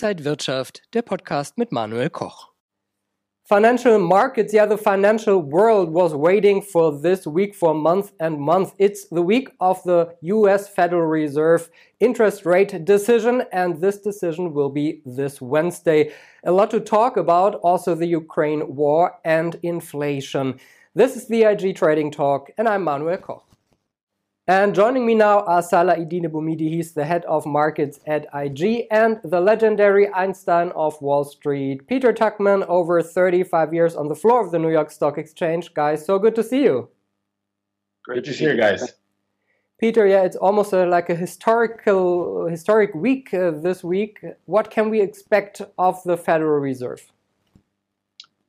Inside Wirtschaft, der Podcast mit Manuel Koch. Financial markets, yeah, the financial world was waiting for this week for months and months. It's the week of the US Federal Reserve interest rate decision, and this decision will be this Wednesday. A lot to talk about, also the Ukraine war and inflation. This is the IG Trading Talk, and I'm Manuel Koch. And joining me now are Salah Eddine Bouhmidi, he's the head of markets at IG, and the legendary Einstein of Wall Street, Peter Tuchman, over 35 years on the floor of the New York Stock Exchange. Guys, so good to see you. Great to see you guys. Peter, yeah, it's almost a, like a historical, historic week uh, this week. What can we expect of the Federal Reserve?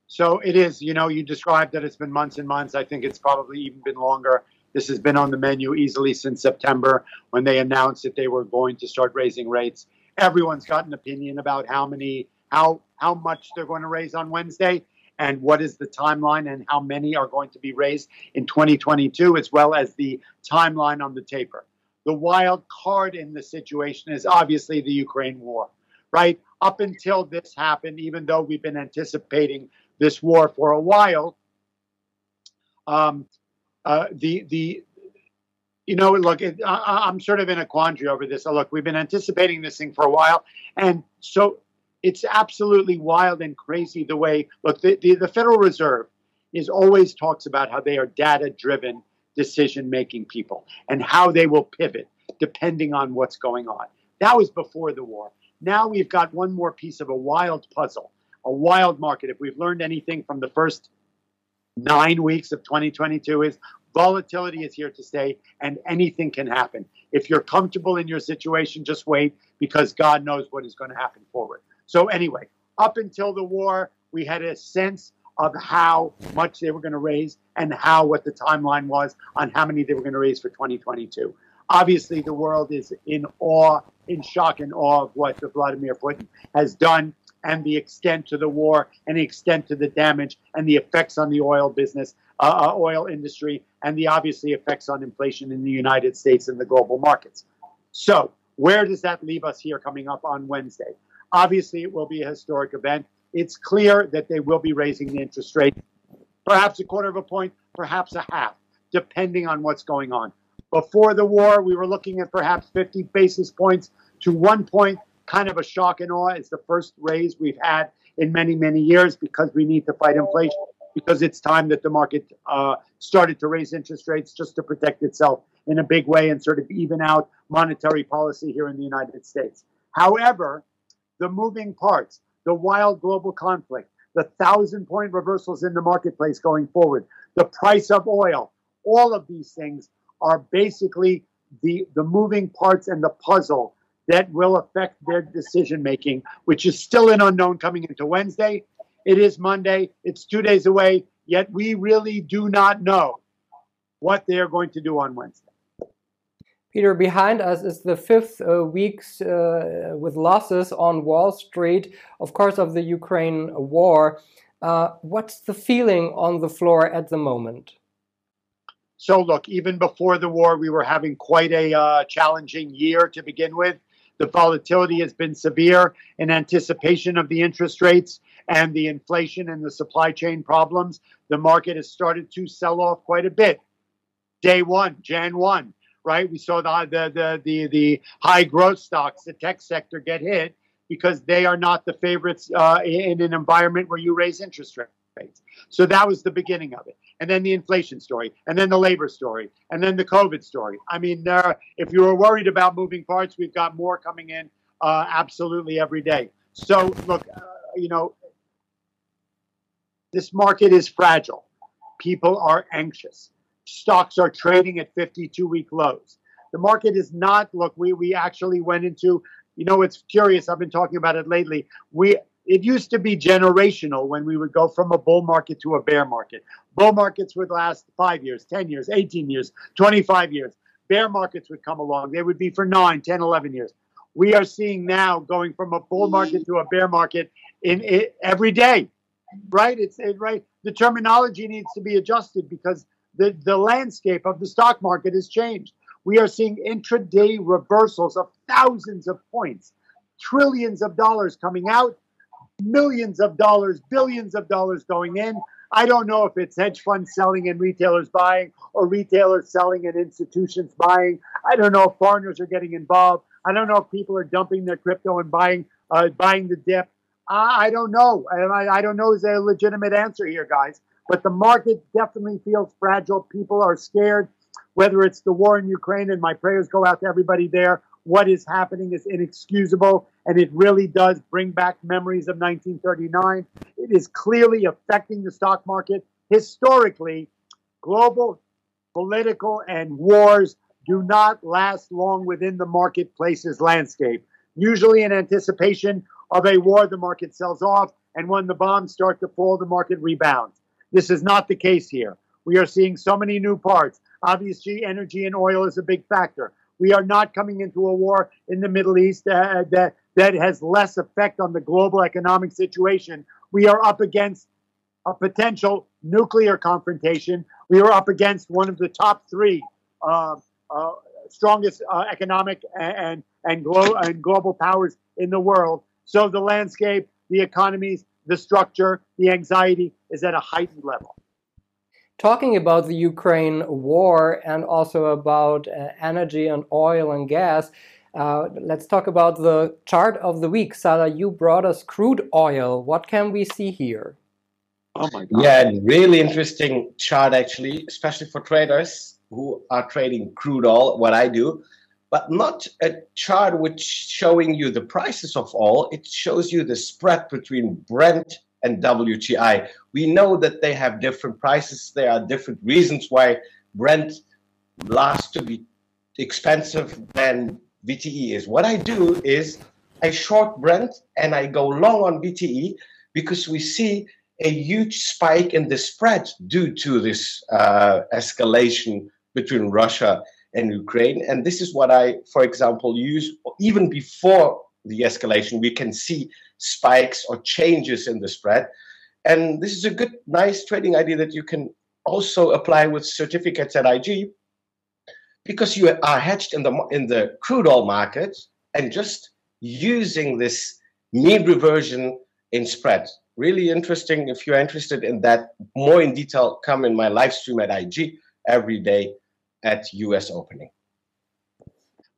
So it is, you know, you described that it's been months and months. I think it's probably even been longer. This has been on the menu easily since September when they announced that they were going to start raising rates. Everyone's got an opinion about how many, how how much they're going to raise on Wednesday, and what is the timeline, and how many are going to be raised in 2022, as well as the timeline on the taper. The wild card in the situation is obviously the Ukraine war, right? Up until this happened, even though we've been anticipating this war for a while, um, uh, the the you know look it, I, am sort of in a quandary over this. So look we've been anticipating this thing for a while and so it's absolutely wild and crazy the way look the, the, the federal reserve is always talks about how they are data driven decision making people and how they will pivot depending on what's going on. That was before the war. Now we've got one more piece of a wild puzzle a wild market. If we've learned anything from the first nine weeks of 2022 is volatility is here to stay and anything can happen. If you're comfortable in your situation, just wait because God knows what is going to happen forward. So, anyway, up until the war, we had a sense of how much they were going to raise and how what the timeline was on how many they were going to raise for 2022. Obviously, the world is in awe, in shock and awe of what Vladimir Putin has done and the extent to the war and the extent to the damage and the effects on the oil business, uh, uh, oil industry, and the obviously effects on inflation in the United States and the global markets. So, where does that leave us here coming up on Wednesday? Obviously, it will be a historic event. It's clear that they will be raising the interest rate, perhaps a quarter of a point, perhaps a half, depending on what's going on. Before the war, we were looking at perhaps 50 basis points to one point kind of a shock and awe. It's the first raise we've had in many, many years because we need to fight inflation, because it's time that the market uh, started to raise interest rates just to protect itself in a big way and sort of even out monetary policy here in the United States. However, the moving parts, the wild global conflict, the thousand point reversals in the marketplace going forward, the price of oil, all of these things are basically the, the moving parts and the puzzle that will affect their decision making, which is still an unknown coming into Wednesday. It is Monday, it's two days away, yet we really do not know what they are going to do on Wednesday. Peter, behind us is the fifth uh, weeks uh, with losses on Wall Street, of course, of the Ukraine war. Uh, what's the feeling on the floor at the moment? So, look, even before the war, we were having quite a uh, challenging year to begin with. The volatility has been severe in anticipation of the interest rates and the inflation and the supply chain problems. The market has started to sell off quite a bit. Day one, Jan 1, right? We saw the, the, the, the, the high growth stocks, the tech sector get hit because they are not the favorites uh, in an environment where you raise interest rates rates. So that was the beginning of it. And then the inflation story, and then the labor story, and then the COVID story. I mean, if you were worried about moving parts, we've got more coming in uh, absolutely every day. So, look, uh, you know, this market is fragile. People are anxious. Stocks are trading at 52 week lows. The market is not, look, we, we actually went into, you know, it's curious. I've been talking about it lately. We it used to be generational when we would go from a bull market to a bear market. Bull markets would last five years, 10 years, 18 years, 25 years. Bear markets would come along. They would be for 9, 10, 11 years. We are seeing now going from a bull market to a bear market in, in every day, right? It's it, right. The terminology needs to be adjusted because the, the landscape of the stock market has changed. We are seeing intraday reversals of thousands of points trillions of dollars coming out, millions of dollars, billions of dollars going in. I don't know if it's hedge funds selling and retailers buying or retailers selling and institutions buying. I don't know if foreigners are getting involved. I don't know if people are dumping their crypto and buying uh, buying the dip. I, I don't know. I, I don't know is there a legitimate answer here, guys. But the market definitely feels fragile. People are scared, whether it's the war in Ukraine, and my prayers go out to everybody there. What is happening is inexcusable, and it really does bring back memories of 1939. It is clearly affecting the stock market. Historically, global political and wars do not last long within the marketplace's landscape. Usually, in anticipation of a war, the market sells off, and when the bombs start to fall, the market rebounds. This is not the case here. We are seeing so many new parts. Obviously, energy and oil is a big factor. We are not coming into a war in the Middle East uh, that, that has less effect on the global economic situation. We are up against a potential nuclear confrontation. We are up against one of the top three uh, uh, strongest uh, economic and and, glo- and global powers in the world. So the landscape, the economies, the structure, the anxiety is at a heightened level. Talking about the Ukraine war and also about uh, energy and oil and gas, uh, let's talk about the chart of the week. Salah, you brought us crude oil. What can we see here? Oh my God. Yeah, really interesting chart actually, especially for traders who are trading crude oil, what I do, but not a chart which showing you the prices of oil. It shows you the spread between Brent and WTI. We know that they have different prices. There are different reasons why Brent lasts to be expensive than WTI is. What I do is I short Brent and I go long on WTI because we see a huge spike in the spread due to this uh, escalation between Russia and Ukraine. And this is what I, for example, use even before the escalation. We can see spikes or changes in the spread. And this is a good, nice trading idea that you can also apply with certificates at IG because you are hedged in the in the crude oil market and just using this mean reversion in spread. Really interesting. If you're interested in that more in detail, come in my live stream at IG every day at US opening.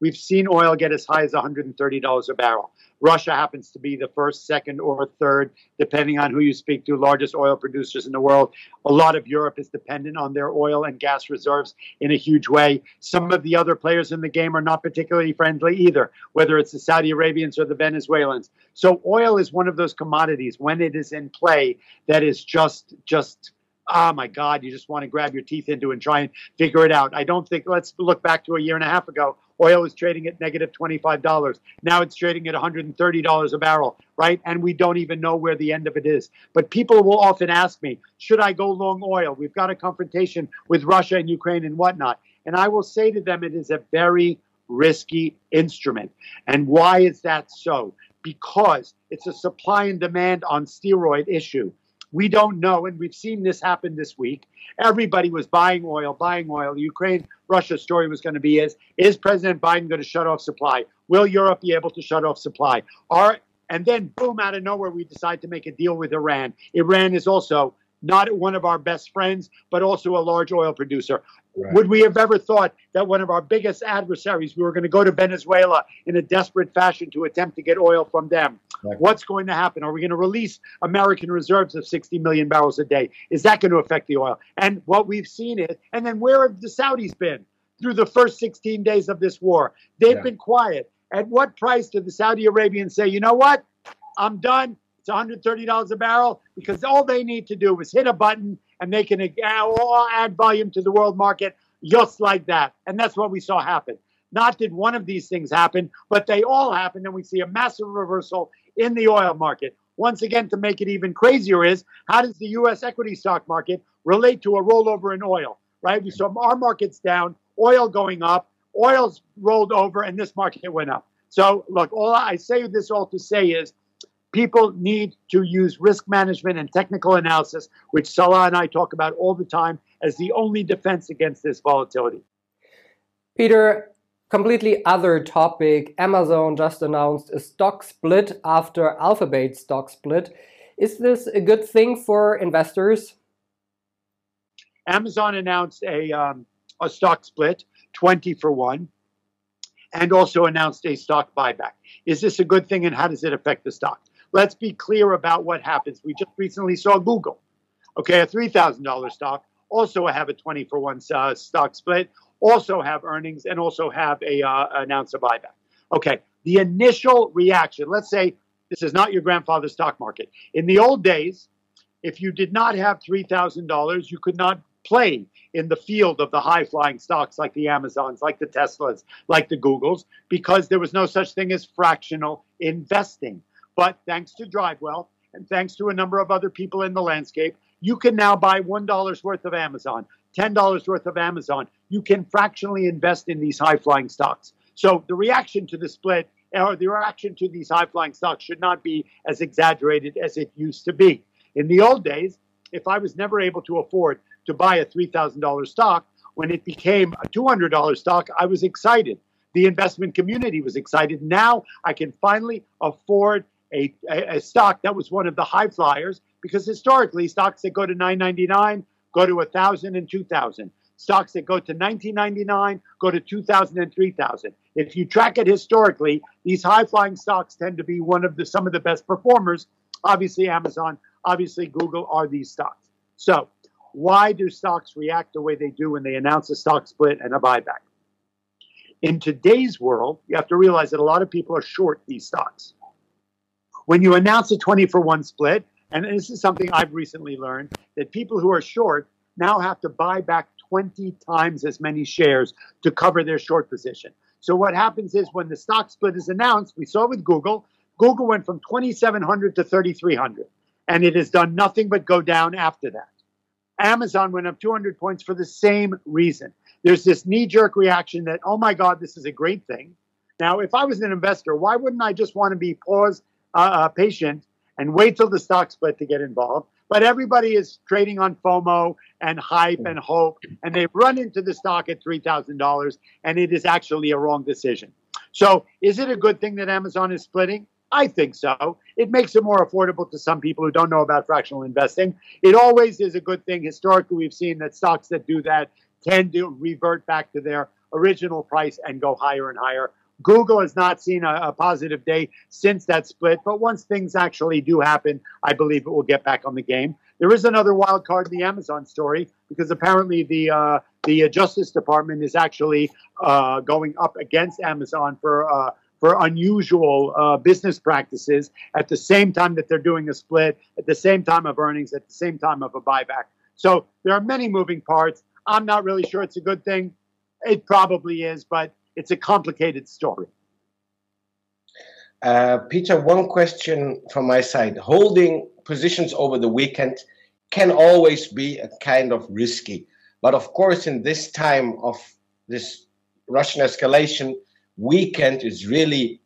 We've seen oil get as high as $130 a barrel. Russia happens to be the first, second, or third, depending on who you speak to, largest oil producers in the world. A lot of Europe is dependent on their oil and gas reserves in a huge way. Some of the other players in the game are not particularly friendly either, whether it's the Saudi Arabians or the Venezuelans. So oil is one of those commodities when it is in play that is just just oh my God, you just want to grab your teeth into and try and figure it out. I don't think, let's look back to a year and a half ago. Oil was trading at negative $25. Now it's trading at $130 a barrel, right? And we don't even know where the end of it is. But people will often ask me, should I go long oil? We've got a confrontation with Russia and Ukraine and whatnot. And I will say to them, it is a very risky instrument. And why is that so? Because it's a supply and demand on steroid issue. We don't know, and we've seen this happen this week. Everybody was buying oil, buying oil. The Ukraine Russia story was going to be is is President Biden going to shut off supply? Will Europe be able to shut off supply? Are and then boom out of nowhere we decide to make a deal with Iran. Iran is also not one of our best friends, but also a large oil producer. Right. Would we have ever thought that one of our biggest adversaries, we were going to go to Venezuela in a desperate fashion to attempt to get oil from them? Right. What's going to happen? Are we going to release American reserves of 60 million barrels a day? Is that going to affect the oil? And what we've seen is, and then where have the Saudis been through the first 16 days of this war? They've yeah. been quiet. At what price did the Saudi Arabians say, you know what? I'm done. It's $130 a barrel because all they need to do is hit a button and they can uh, add volume to the world market just like that. And that's what we saw happen. Not did one of these things happen, but they all happened, and we see a massive reversal in the oil market. Once again, to make it even crazier, is how does the U.S. equity stock market relate to a rollover in oil? Right? We saw our markets down, oil going up, oil's rolled over, and this market went up. So, look, all I say this all to say is people need to use risk management and technical analysis, which Salah and I talk about all the time, as the only defense against this volatility. Peter, completely other topic. Amazon just announced a stock split after Alphabet stock split. Is this a good thing for investors? Amazon announced a, um, a stock split, 20 for 1, and also announced a stock buyback. Is this a good thing and how does it affect the stock? Let's be clear about what happens. We just recently saw Google, okay, a $3,000 stock, also have a 20 for 1 uh, stock split, also have earnings, and also have a uh, announce a buyback. Okay, the initial reaction, let's say this is not your grandfather's stock market. In the old days, if you did not have $3,000, you could not play in the field of the high flying stocks like the Amazons, like the Teslas, like the Googles, because there was no such thing as fractional investing. But thanks to DriveWealth and thanks to a number of other people in the landscape, you can now buy $1 worth of Amazon, $10 worth of Amazon. You can fractionally invest in these high flying stocks. So the reaction to the split or the reaction to these high flying stocks should not be as exaggerated as it used to be. In the old days, if I was never able to afford to buy a $3,000 stock. When it became a $200 stock, I was excited. The investment community was excited. Now I can finally afford a, a, a stock that was one of the high flyers because historically stocks that go to 999 go to 1000 and 2000 stocks that go to 1999 go to 2000 and 3000 if you track it historically these high flying stocks tend to be one of the some of the best performers obviously amazon obviously google are these stocks so why do stocks react the way they do when they announce a stock split and a buyback? In today's world, you have to realize that a lot of people are short these stocks. When you announce a 20 for 1 split, and this is something I've recently learned, that people who are short now have to buy back 20 times as many shares to cover their short position. So what happens is when the stock split is announced, we saw with Google, Google went from 2,700 to 3,300, and it has done nothing but go down after that. Amazon went up 200 points for the same reason. There's this knee jerk reaction that, oh my God, this is a great thing. Now, if I was an investor, why wouldn't I just want to be pause, uh, uh, patient and wait till the stock split to get involved? But everybody is trading on FOMO and hype and hope, and they run into the stock at $3,000, and it is actually a wrong decision. So, is it a good thing that Amazon is splitting? I think so. It makes it more affordable to some people who don't know about fractional investing. It always is a good thing. Historically, we've seen that stocks that do that tend to revert back to their original price and go higher and higher. Google has not seen a, a, positive day since that split, but once things actually do happen, I believe it will get back on the game. There is another wild card in the Amazon story because apparently the uh, the Justice Department is actually uh, going up against Amazon for uh, for unusual uh, business practices at the same time that they're doing a split, at the same time of earnings, at the same time of a buyback. So there are many moving parts. I'm not really sure it's a good thing. It probably is, but it's a complicated story. Uh, Peter, one question from my side. Holding positions over the weekend can always be a kind of risky. But of course, in this time of this Russian escalation, weekend is really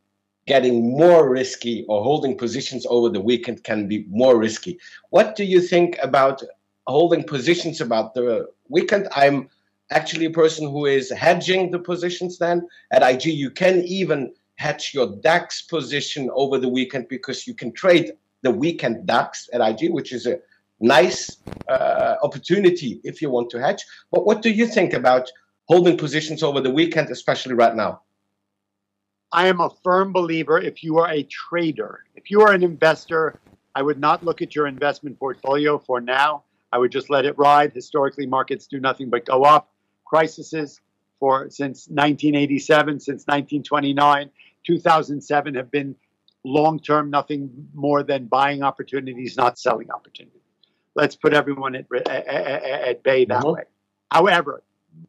getting more risky or holding positions over the weekend can be more risky. What do you think about holding positions about the weekend? I'm actually a person who is hedging the positions then. At IG, you can even hedge your DAX position over the weekend because you can trade the weekend DAX at IG, which is a nice uh, opportunity if you want to hedge. But what do you think about holding positions over the weekend, especially right now? I am a firm believer if you are a trader, if you are an investor, I would not look at your investment portfolio for now. I would just let it ride. Historically, markets do nothing but go up. Crises for since 1987, since 1929, 2007 have been long term, nothing more than buying opportunities, not selling opportunities. Let's put everyone at, at, at bay that mm-hmm. way. However,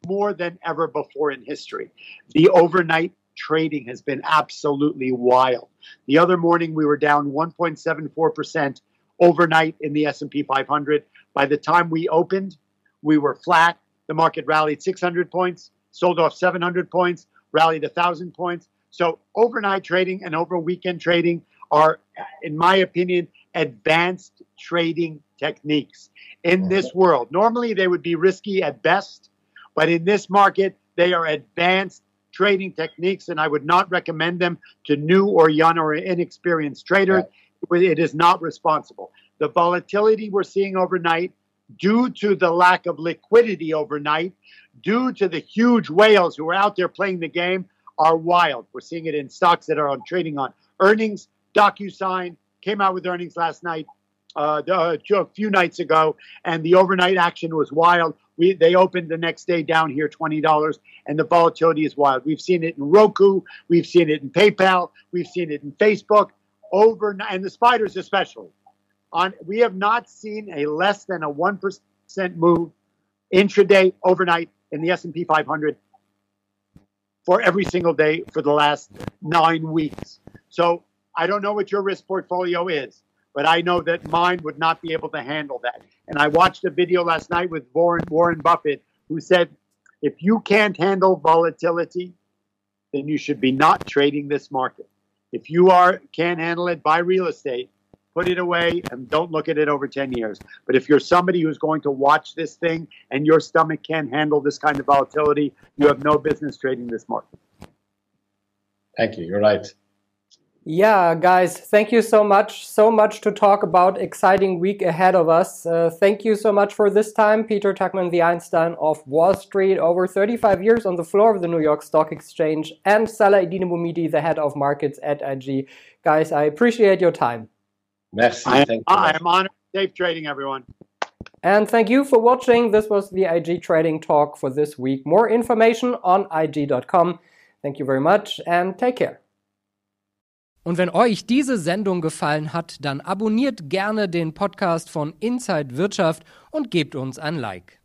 more than ever before in history, the overnight trading has been absolutely wild. The other morning we were down 1.74% overnight in the S&P 500. By the time we opened, we were flat. The market rallied 600 points, sold off 700 points, rallied 1,000 points. So overnight trading and over weekend trading are, in my opinion, advanced trading techniques in mm-hmm. this world. Normally, they would be risky at best, but in this market, they are advanced trading techniques, and I would not recommend them to new or young or inexperienced traders. It is not responsible. The volatility we're seeing overnight, due to the lack of liquidity overnight, due to the huge whales who are out there playing the game, are wild. We're seeing it in stocks that are on trading on earnings. DocuSign came out with earnings last night, uh, a few nights ago, and the overnight action was wild. We, they opened the next day down here $20, and the volatility is wild. We've seen it in Roku, we've seen it in PayPal, we've seen it in Facebook, overnight, and the spiders especially. On we have not seen a less than a one percent move intraday overnight in the S&P 500 for every single day for the last nine weeks. So I don't know what your risk portfolio is, but I know that mine would not be able to handle that. And I watched a video last night with Warren, Warren Buffett who said, if you can't handle volatility, then you should be not trading this market. If you are can't handle it, buy real estate, put it away, and don't look at it over 10 years. But if you're somebody who's going to watch this thing and your stomach can't handle this kind of volatility, you have no business trading this market. Thank you. You're right. Yeah, guys, thank you so much. So much to talk about. Exciting week ahead of us. Uh, thank you so much for this time, Peter Tuchman, the Einstein of Wall Street, over 35 years on the floor of the New York Stock Exchange, and Salah Eddine Bouhmidi, the head of markets at IG. Guys, I appreciate your time. Merci. I am, I am honored. Safe trading, everyone. And thank you for watching. This was the IG Trading Talk for this week. More information on IG.com. Thank you very much and take care. Und wenn euch diese Sendung gefallen hat, dann abonniert gerne den Podcast von Inside Wirtschaft und gebt uns ein Like.